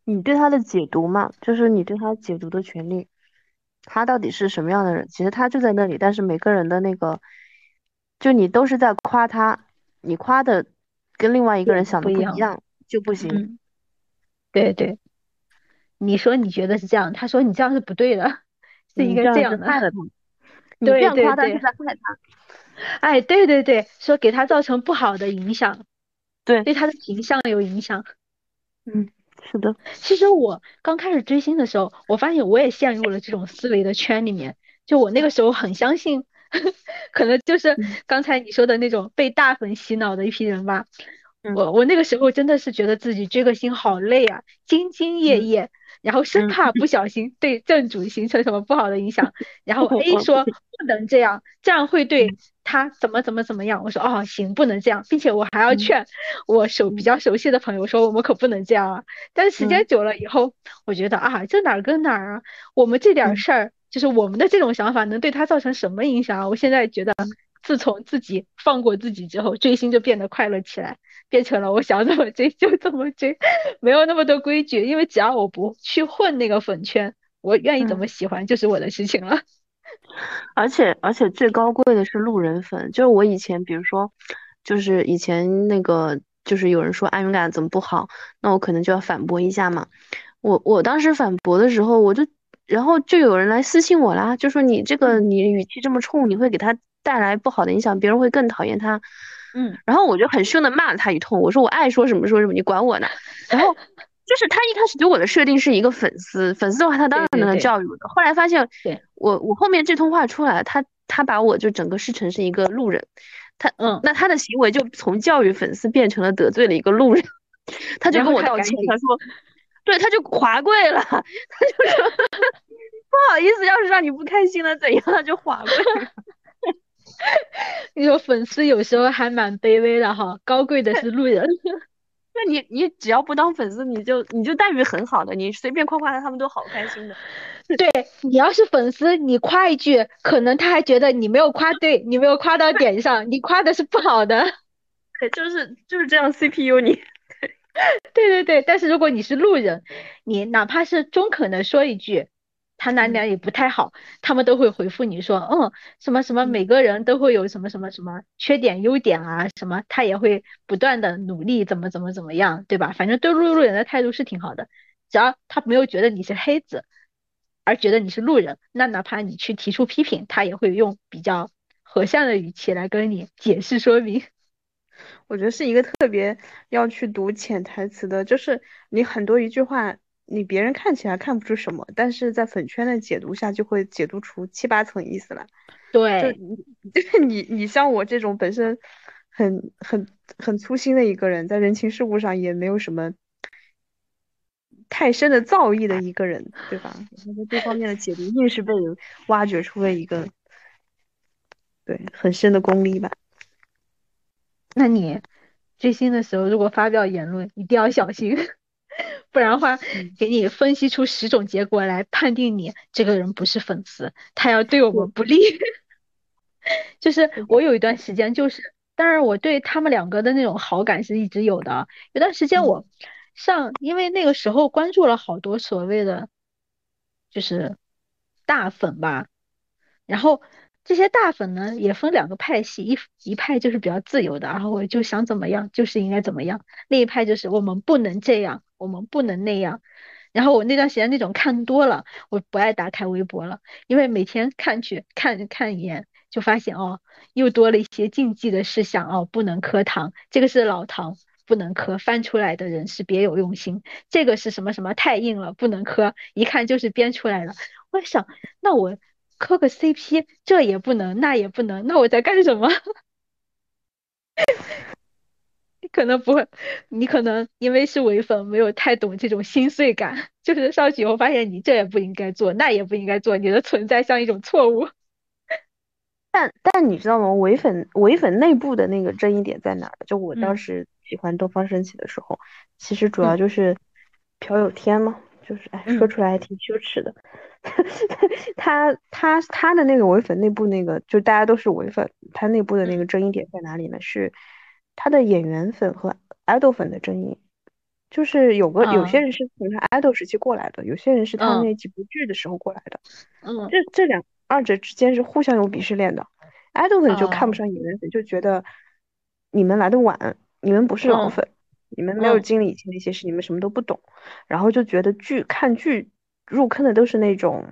你对他的解读嘛，就是你对他解读的权利，他到底是什么样的人？其实他就在那里，但是每个人的那个，就你都是在夸他，你夸的跟另外一个人想的不一样。就不行。嗯，对对，你说你觉得是这样，他说你这样是不对的，是应你这样是该这样的。你这对样夸他是对对，在害他。哎，对对对，说给他造成不好的影响，对，对他的形象有影响。嗯，是的，其实我刚开始追星的时候，我发现我也陷入了这种思维的圈里面。就我那个时候很相信，可能就是嗯刚才你说的那种被大粉洗脑的一批人吧。嗯我我那个时候真的是觉得自己追个星好累啊，兢兢业嗯业，然后生怕不小心对正主形成什么不好的影响，然后 A 说不能这样，这样会对他怎么怎么怎么样。我说哦行，不能这样，并且我还要劝我熟比较熟悉的朋友说我们可不能这样啊。但是时间久了以后，我觉得啊这哪儿跟哪儿啊，我们这点事儿就是我们的这种想法能对他造成什么影响啊？我现在觉得。自从自己放过自己之后，追星就变得快乐起来，变成了我想怎么追就怎么追，没有那么多规矩，因为只要我不去混那个粉圈，我愿意怎么喜欢就是我的事情了。而且而且最高贵的是路人粉，就是我以前比如说，就是以前那个就是有人说安永感怎么不好，那我可能就要反驳一下嘛。我我当时反驳的时候，我就然后就有人来私信我啦，就说你这个你语气这么冲，你会给他。带来不好的影响，别人会更讨厌他。嗯，然后我就很凶的骂了他一通，我说我爱说什么说什么，你管我呢？然后 就是他一开始对我的设定是一个粉丝，粉丝的话他当然能教育我的。后来发现，我我后面这通话出来，他他把我就整个视成是一个路人，他嗯，那他的行为就从教育粉丝变成了得罪了一个路人，他就跟我道歉，他说，对，他就滑跪了，他就说不好意思，要是让你不开心了怎样，他就滑跪。你说粉丝有时候还蛮卑微的哈，高贵的是路人。那你你只要不当粉丝，你就你就待遇很好的，你随便夸夸他，他们都好开心的。对你要是粉丝，你夸一句，可能他还觉得你没有夸对，你没有夸到点上，你夸的是不好的。对，就是就是这样，CPU 你。对对对，但是如果你是路人，你哪怕是中肯的说一句。他哪哪也不太好，他们都会回复你说，嗯，什么什么，每个人都会有什么什么什么缺点优点啊，什么他也会不断的努力，怎么怎么怎么样，对吧？反正对路路人的态度是挺好的，只要他没有觉得你是黑子，而觉得你是路人，那哪怕你去提出批评，他也会用比较和善的语气来跟你解释说明。我觉得是一个特别要去读潜台词的，就是你很多一句话。你别人看起来看不出什么，但是在粉圈的解读下就会解读出七八层意思来。对，就是你你像我这种本身很很很粗心的一个人，在人情世故上也没有什么太深的造诣的一个人，对吧？然后这方面的解读硬是被人挖掘出了一个对很深的功力吧。那你追星的时候如果发表言论，一定要小心。不然的话，给你分析出十种结果来判定你这个人不是粉丝，他要对我们不利。就是我有一段时间，就是当然我对他们两个的那种好感是一直有的。有段时间我上，因为那个时候关注了好多所谓的就是大粉吧，然后。这些大粉呢也分两个派系，一一派就是比较自由的，然后我就想怎么样就是应该怎么样；另一派就是我们不能这样，我们不能那样。然后我那段时间那种看多了，我不爱打开微博了，因为每天看去看看一眼，就发现哦，又多了一些禁忌的事项哦，不能磕糖，这个是老糖，不能磕，翻出来的人是别有用心。这个是什么什么太硬了，不能磕，一看就是编出来的。我想，那我。磕个 CP，这也不能，那也不能，那我在干什么？你可能不会，你可能因为是伪粉，没有太懂这种心碎感。就是上去以后发现你这也不应该做，那也不应该做，你的存在像一种错误。但但你知道吗？伪粉伪粉内部的那个争议点在哪？就我当时喜欢东方神起的时候，其实主要就是朴有天嘛，就是哎，说出来还挺羞耻的。他他他的那个唯粉内部那个，就大家都是唯粉，他内部的那个争议点在哪里呢？是他的演员粉和爱豆粉的争议，就是有个有些人是从他爱豆时期过来的，有些人是他那几部剧的时候过来的，嗯，这这两二者之间是互相有鄙视链的，爱豆粉就看不上演员粉，就觉得你们来的晚，你们不是老粉，你们没有经历以前那些事，你们什么都不懂，然后就觉得剧看剧。入坑的都是那种，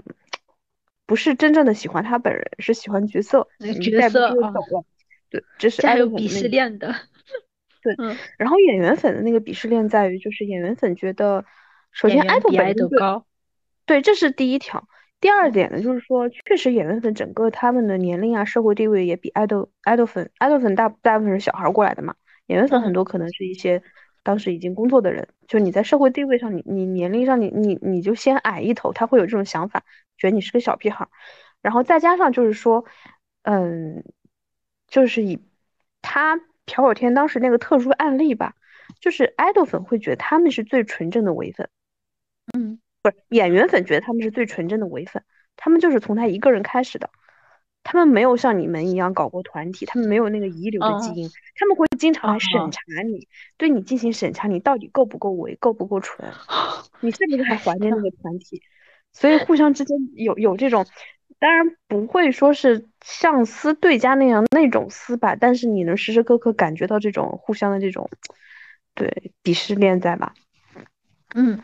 不是真正的喜欢他本人，是喜欢角色，角色啊，对，这是还有鄙视链的，对，然后演员粉的那个鄙视链在于，就是演员粉觉得，首先爱豆本身高，对，这是第一条。第二点呢，就是说，确实演员粉整个他们的年龄啊，社会地位也比爱豆爱豆粉爱豆粉大大部分是小孩过来的嘛，演员粉很多可能是一些。当时已经工作的人，就你在社会地位上，你你年龄上，你你你就先矮一头，他会有这种想法，觉得你是个小屁孩儿。然后再加上就是说，嗯，就是以他朴有天当时那个特殊案例吧，就是爱豆粉会觉得他们是最纯正的伪粉，嗯，不是演员粉觉得他们是最纯正的伪粉，他们就是从他一个人开始的。他们没有像你们一样搞过团体，他们没有那个遗留的基因，他们会经常来审查你，对你进行审查，你到底够不够伪，够不够纯，你是不是还怀念那个团体？所以互相之间有有这种，当然不会说是像撕对家那样那种撕吧，但是你能时时刻刻感觉到这种互相的这种对鄙视链在吧？嗯。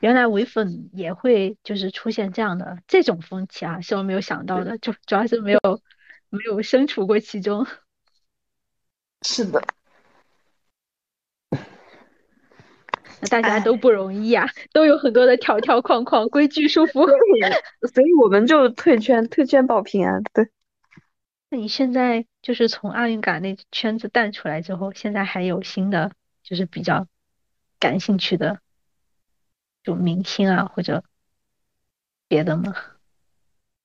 原来唯粉也会就是出现这样的这种风气啊，是我没有想到的，就主要是没有没有身处过其中。是的，那大家都不容易啊，都有很多的条条框框、规矩束缚，所以我们就退圈，退圈保平安。对。那你现在就是从奥运感那圈子淡出来之后，现在还有新的就是比较感兴趣的？就明星啊，或者别的吗？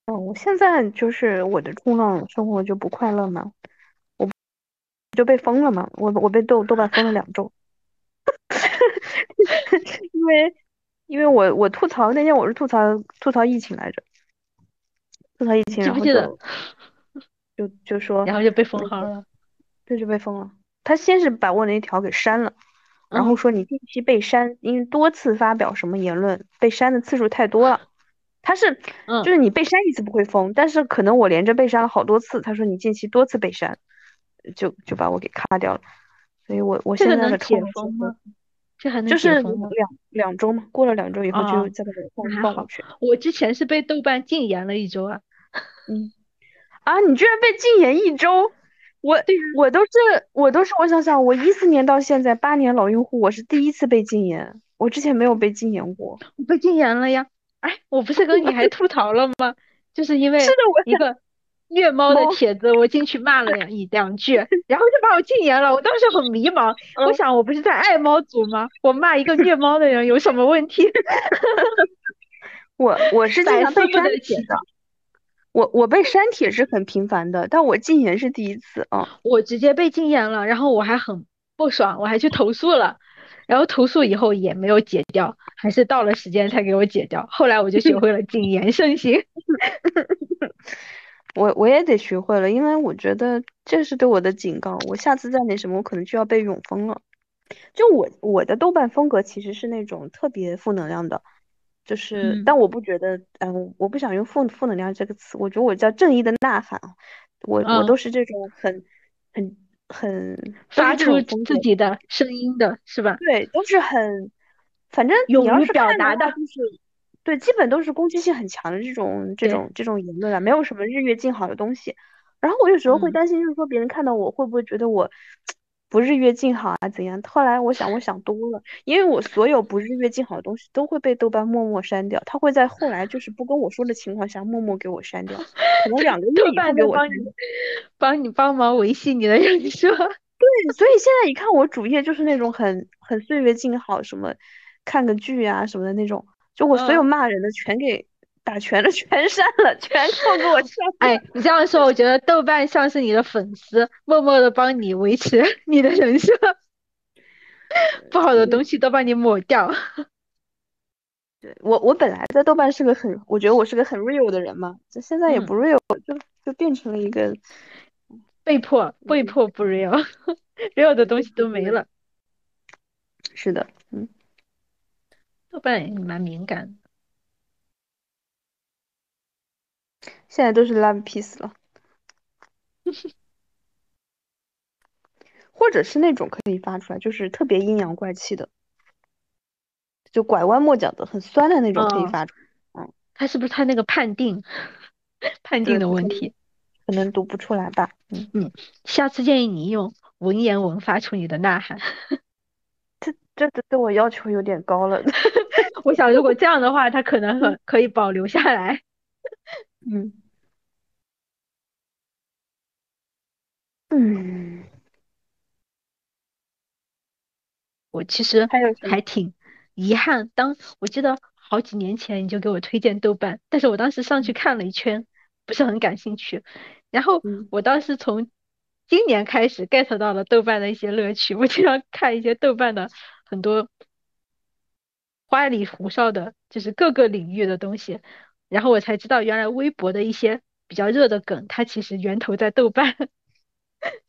哦，我现在就是我的冲浪生活就不快乐嘛，我就被封了嘛，我我被豆豆瓣封了两周，因为因为我我吐槽那天我是吐槽吐槽疫情来着，吐槽疫情，然后就就就说，然后就被封号了，对，就被封了。他先是把我那条给删了。然后说你近期被删，因为多次发表什么言论，被删的次数太多了。他是，就是你被删一次不会封，但是可能我连着被删了好多次。他说你近期多次被删，就就把我给卡掉了。所以我我现在的解封吗？这还能就是两两周嘛，过了两周以后就再把我放放回去。我之前是被豆瓣禁言了一周啊。嗯，啊，你居然被禁言一周？我我都是我都是我想想，我一四年到现在八年老用户，我是第一次被禁言，我之前没有被禁言过。我被禁言了呀？哎，我不是跟你还吐槽了吗？就是因为一个虐猫的帖子，我进去骂了两一两句，然后就把我禁言了。我当时很迷茫，我想我不是在爱猫组吗？我骂一个虐猫的人有什么问题？我我是经常被删帖的。我我被删帖是很频繁的，但我禁言是第一次啊！我直接被禁言了，然后我还很不爽，我还去投诉了，然后投诉以后也没有解掉，还是到了时间才给我解掉。后来我就学会了谨言慎行，我我也得学会了，因为我觉得这是对我的警告，我下次再那什么，我可能就要被永封了。就我我的豆瓣风格其实是那种特别负能量的。就是，但我不觉得，嗯，我不想用负负能量这个词，我觉得我叫正义的呐喊，我我都是这种很很很发出自己的声音的，是吧？对，都是很，反正勇于表达的，就是对，基本都是攻击性很强的这种这种这种言论啊，没有什么日月静好的东西。然后我有时候会担心，就是说别人看到我会不会觉得我。不日月静好啊，怎样？后来我想，我想多了，因为我所有不日月静好的东西都会被豆瓣默默删掉，他会在后来就是不跟我说的情况下默默给我删掉，可能两个月以后给我 帮你，帮你帮忙维系你的人设。对，所以现在一看我主页就是那种很很岁月静好，什么看个剧啊什么的那种，就我所有骂人的全给。打全了，全删了，全扣给我删。哎，你这样说，我觉得豆瓣像是你的粉丝，默默的帮你维持 你的人设，不好的东西都帮你抹掉。对我，我本来在豆瓣是个很，我觉得我是个很 real 的人嘛，就现在也不 real，就就变成了一个被迫被迫不 real，real 的东西都没了。是的，嗯，豆瓣也蛮敏感。现在都是 love peace 了，或者是那种可以发出来，就是特别阴阳怪气的，就拐弯抹角的、很酸的那种可以发出。嗯，他是不是他那个判定判定的问题，可能读不出来吧？嗯嗯，下次建议你用文言文发出你的呐喊。这这这对我要求有点高了。我想如果这样的话，他可能很可以保留下来。嗯，嗯，我其实还有什么？挺遗憾，当我记得好几年前你就给我推荐豆瓣，但是我当时上去看了一圈，不是很感兴趣。然后嗯，我当时从今年开始 get 到了豆瓣的一些乐趣，我经常看一些豆瓣的很多花里胡哨的，就是各个领域的东西，然后我才知道原来微博的一些比较热的梗，它其实源头在豆瓣。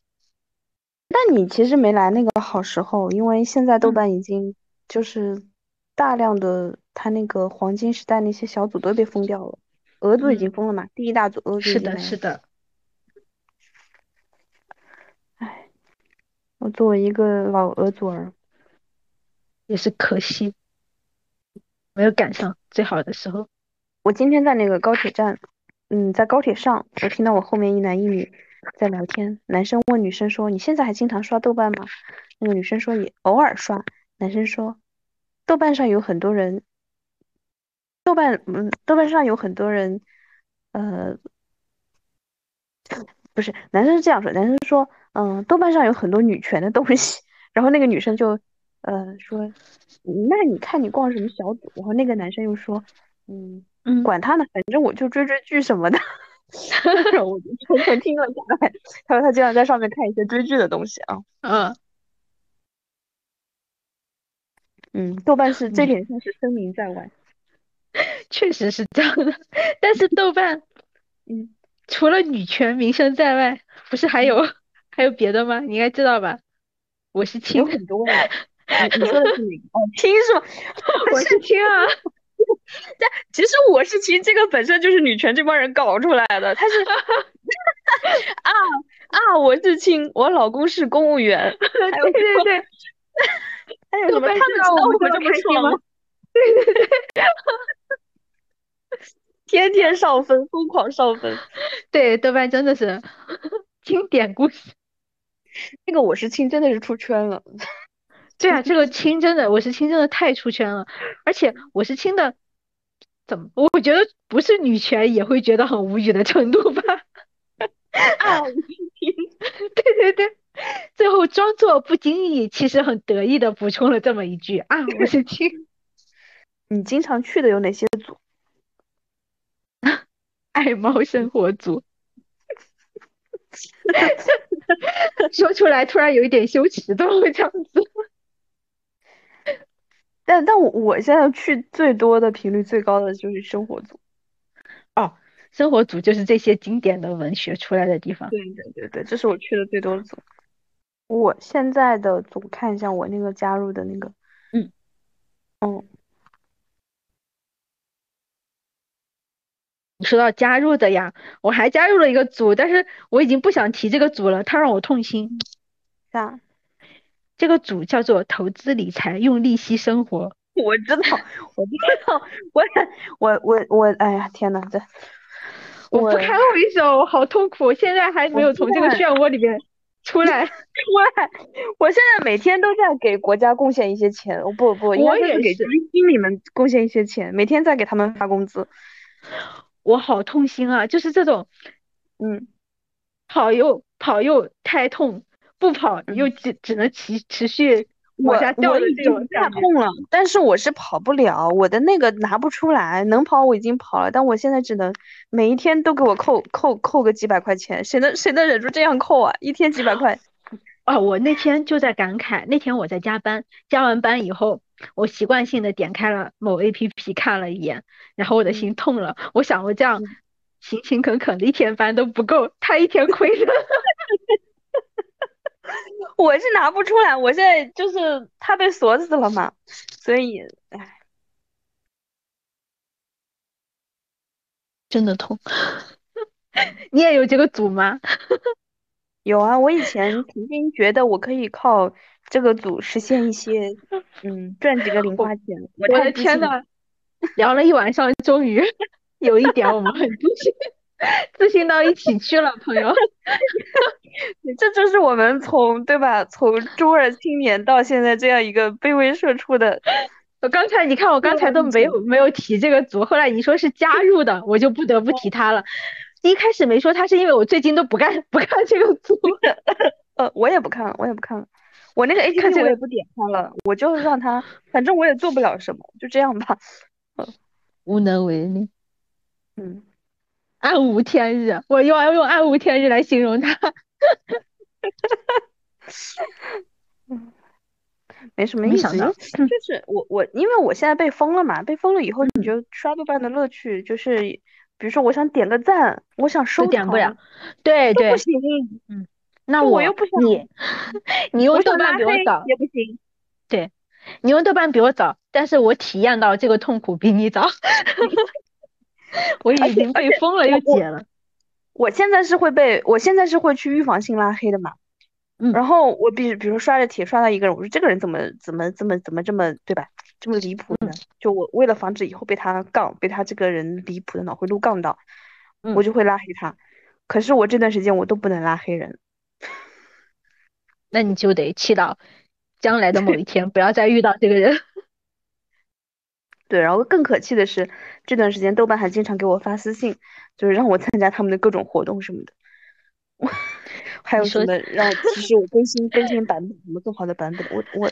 但你其实没来那个好时候，因为现在豆嗯。瓣已经就是大量的它那个黄金时代那些小组都被封掉了，俄组已经嗯，封了嘛，第一大组俄组是的。是的，唉，我作为一个老俄组儿，也是可惜没有赶上最好的时候。我今天在那个高铁站，嗯，在高铁上，我听到我后面一男一女在聊天，男生问女生说：“你现在还经常刷豆瓣吗？”那个女生说：“也偶尔刷。”男生说：“豆瓣上有很多人，豆瓣，嗯，豆瓣上有很多人，呃，不是，男生是这样说，男生说，嗯，豆瓣上有很多女权的东西。”然后那个女生就，呃，说：“那你看你逛什么小组？”然后那个男生又说：“嗯。”嗯，管他呢，反正我就追追剧什么的。我就沉沉听了下来。他说他经常在上面看一些追剧的东西啊。嗯，嗯，豆瓣是这点上是声名在外。确实是这样的。但是豆瓣 嗯除了女权名声在外，不是还嗯，有还有别的吗？你应该知道吧？我是有，很多哎。你你说的是哪个？哦，亲是吗？我我是是亲啊。但其实我是亲，这个本身就是女权这帮人搞出来的。他是 啊啊，我是亲，我老公是公务员。对对？对，还有什么？他们知道道我们这么我们这么开心吗？爽吗？对对对天天上分，疯狂上分。对，豆瓣真的是经典故事。那个我是亲真的是出圈了。对啊，这个亲真的，我是亲真的太出圈了，而且我是亲的，怎么？我觉得不是女权也会觉得很无语的程度吧？啊。对对对，最后装作不经意，其实很得意的补充了这么一句啊，我是亲。你经常去的有哪些组？爱猫生活组，说出来突然有一点羞耻，怎么会这样子？但但我我现在去最多的频率最高的就是生活组。哦，生活组就是这些经典的文学出来的地方。对对对对，这是我去的最多的组。我现在的组看一下我那个加入的那个，嗯，哦，你说到加入的呀，我还加入了一个组，但是我已经不想提这个组了，它让我痛心。啥？这个组叫做投资理财，用利息生活。我知道，我知道，我我我我，哎呀，天呐，这我我不堪回首，好痛苦，现在还没有从这个漩涡里面出来。出来，我现在每天都在给国家贡献一些钱，我不不，应我也是给基也是金里面贡献一些钱，每天在给他们发工资。我好痛心啊！就是这种嗯，跑又跑又太痛，不跑你又只只能持持续我往下掉我的这种感觉。痛了，但是我是跑不了，我的那个拿不出来，能跑我已经跑了，但我现在只能每一天都给我扣扣扣个几百块钱，谁能谁能忍住这样扣啊？一天几百块，哦，我那天就在感慨，那天我在加班，加完班以后，我习惯性的点开了某 APP 看了一眼，然后我的嗯心痛了。我想我这样嗯勤勤恳恳的一天班都不够，他一天亏了。我是拿不出来，我现在就是他被锁死了嘛，所以唉，真的痛。你也有这个组吗？有啊，我以前曾经觉得我可以靠这个组实现一些，嗯，赚几个零花钱，我。的天呐，聊了一晚上，终于有一点我们很自信，自信到一起去了，朋友。这就是我们从对吧，从中二青年到现在这样一个卑微社畜的。我刚才你看，我刚才都没有没有提这个组，后来你说是加入的，我就不得不提他了。一开始没说他是因为我最近都不干不看这个组。呃，我也不看了，我也不看了。我那个 A P P 我也不点开了，我就让他，反正我也做不了什么，就这样吧。无能为力，嗯，暗无天日，我又要用暗无天日来形容他。没什么意思，没想到就就是我我因为我现在被封了嘛，被封了以后，你嗯就刷豆瓣的乐趣就是，比如说我想点个赞，我想收藏，都点不了，对对都不，行，嗯那我我又不想你 你用豆瓣比我早，也不行。对，你用豆瓣比我早，但是我体验到这个痛苦比你早，我已经被封了又解了，我现在是会被，我现在是会去预防性拉黑的嘛。嗯然后我比比如说刷着帖刷到一个人，我说这个人怎么怎么怎么怎么这么对吧，这么离谱呢？就我为了防止以后被他杠，被他这个人离谱的脑回路杠到，嗯我就会拉黑他。可是我这段时间我都不能拉黑人，那你就得祈祷将来的某一天不要再遇到这个人。对，然后更可气的是，这段时间豆瓣还经常给我发私信，就是让我参加他们的各种活动什么的。还有什么让我提示我更新更新版本，什么更好的版本？我我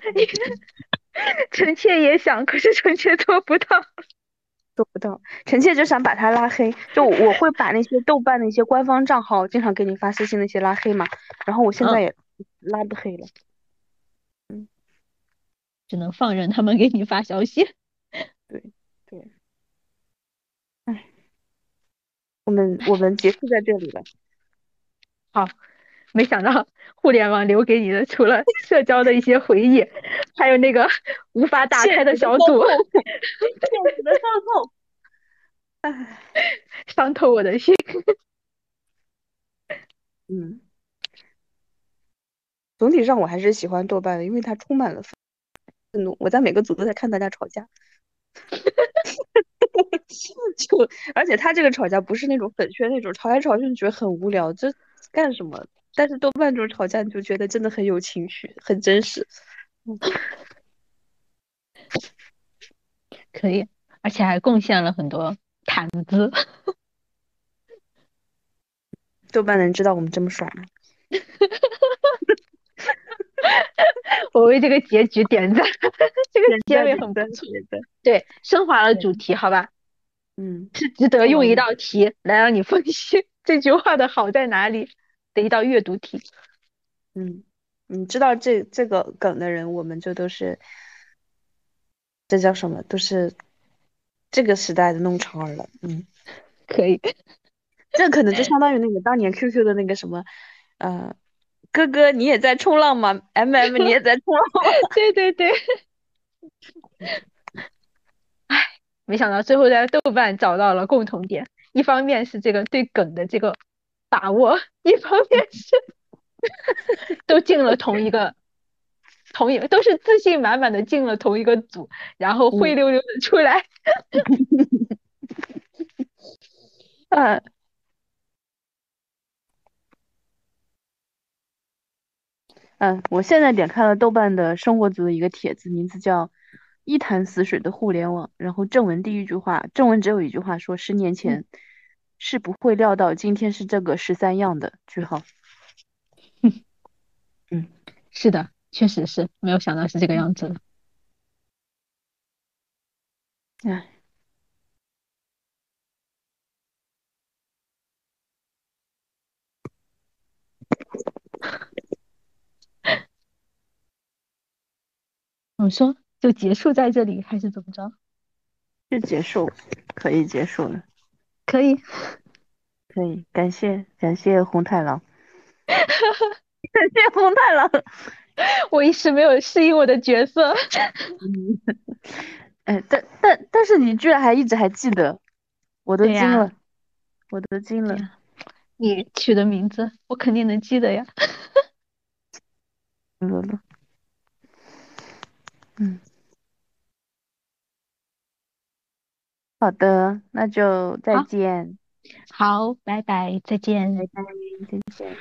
臣妾也想，可是臣妾做不到。做不到。臣妾就想把他拉黑，就我会把那些豆瓣的一些官方账号经常给你发私信那些拉黑嘛，然后我现在嗯也拉不黑了。嗯只能放任他们给你发消息。我们我们结束在这里了。好，没想到互联网留给你的，除了社交的一些回忆，还有那个无法打开的小组，现实的伤痛。唉，伤透我的心。嗯，总体上我还是喜欢豆瓣的，因为它充满了愤怒。我在每个组都在看大家吵架，就而且他这个吵架不是那种粉圈那种吵来吵去，你觉得很无聊，这干什么？但是豆瓣这种吵架，你就觉得真的很有情绪，很真实。可以，而且还贡献了很多谈资。豆瓣能知道我们这么爽吗？我为这个结局点赞，这个结尾很不错。对，升华了主题，好吧，嗯，是值得用一道题来让你分析这句话的好在哪里的一道阅读题。嗯，你知道这这个梗的人，我们就都是，这叫什么？都是这个时代的弄潮儿了。嗯，可以，这可能就 相当于那个当年 QQ 的那个什么，呃，哥哥你也在冲浪吗？MM 你也在冲浪吗？对 对对。唉，没想到最后在豆瓣找到了共同点，一方面是这个对梗的这个把握，一方面是 都进了同一个。同一都是自信满满的进了同一个组，然后灰溜溜的出来。嗯，嗯，我现在点开了豆瓣的生活组的一个帖子，名字叫“一潭死水的互联网”。然后正文第一句话，正文只有一句话说：“十年前是不会料到今天是这个十三样的。”句号。嗯，是的，确实是没有想到是这个样子的。唉。我说就结束在这里，还是怎么着？就结束，可以结束了，可以，可以，感谢感谢红太狼，感谢红太狼。我一时没有适应我的角色。嗯，哎，但但但是你居然还一直还记得，我都惊了，我都惊了。你取的名字，我肯定能记得呀。乐乐，嗯，好的，那就再好见，好，拜拜，再见。拜拜，再见。